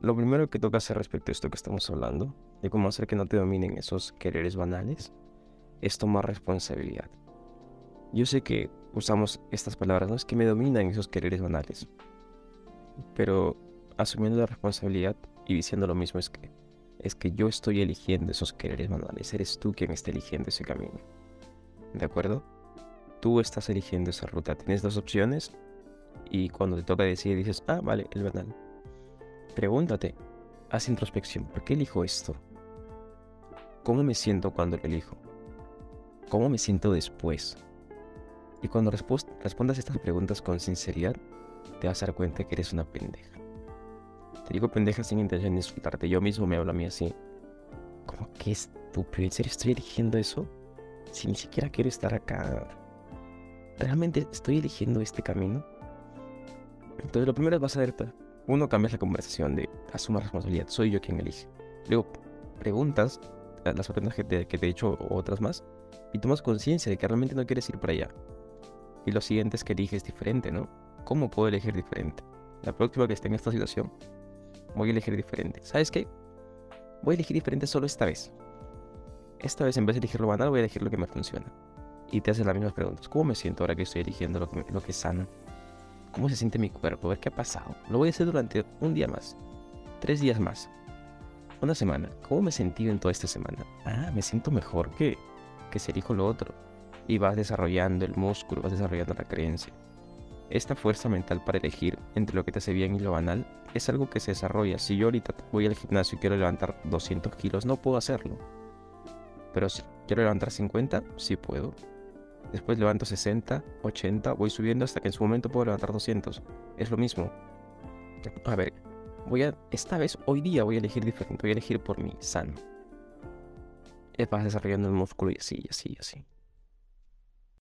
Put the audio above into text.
lo primero que toca hacer respecto a esto que estamos hablando, de cómo hacer que no te dominen esos quereres banales, es tomar responsabilidad. Yo sé que usamos estas palabras, no es que me dominan esos quereres banales, pero asumiendo la responsabilidad y diciendo lo mismo es que es que yo estoy eligiendo esos quereres banales, eres tú quien está eligiendo ese camino. ¿De acuerdo? Tú estás eligiendo esa ruta, tienes dos opciones y cuando te toca decidir dices, ah, vale, el banal. Pregúntate, haz introspección, ¿por qué elijo esto? ¿Cómo me siento cuando lo elijo? ¿Cómo me siento después? Y cuando respondas estas preguntas con sinceridad, te vas a dar cuenta que eres una pendeja. Te digo pendeja sin intención de insultarte. Yo mismo me hablo a mí así. Como que estúpido. ¿En serio estoy eligiendo eso? Si ni siquiera quiero estar acá. ¿Realmente estoy eligiendo este camino? Entonces lo primero es vas a ver uno, cambias la conversación de asuma responsabilidad, soy yo quien elige. Luego, preguntas, las preguntas que te, que te he hecho o otras más, y tomas conciencia de que realmente no quieres ir para allá. Y lo siguiente es que eliges diferente, ¿no? ¿Cómo puedo elegir diferente? La próxima que esté en esta situación, voy a elegir diferente. ¿Sabes qué? Voy a elegir diferente solo esta vez. Esta vez en vez de elegir lo banal, voy a elegir lo que me funciona. Y te haces las mismas preguntas. ¿Cómo me siento ahora que estoy eligiendo lo que, lo que es sano? Cómo se siente mi cuerpo, a ver qué ha pasado. Lo voy a hacer durante un día más, tres días más, una semana. ¿Cómo me he sentido en toda esta semana? Ah, me siento mejor que, que si elijo lo otro. Y vas desarrollando el músculo, vas desarrollando la creencia. Esta fuerza mental para elegir entre lo que te hace bien y lo banal es algo que se desarrolla. Si yo ahorita voy al gimnasio y quiero levantar 200 kilos, no puedo hacerlo. Pero si quiero levantar 50, sí puedo. Después levanto 60, 80, voy subiendo hasta que en su momento puedo levantar 200. Es lo mismo. A ver, voy a, esta vez, hoy día voy a elegir diferente, voy a elegir por mí, sano. Vas desarrollando el músculo y así, y así, y así.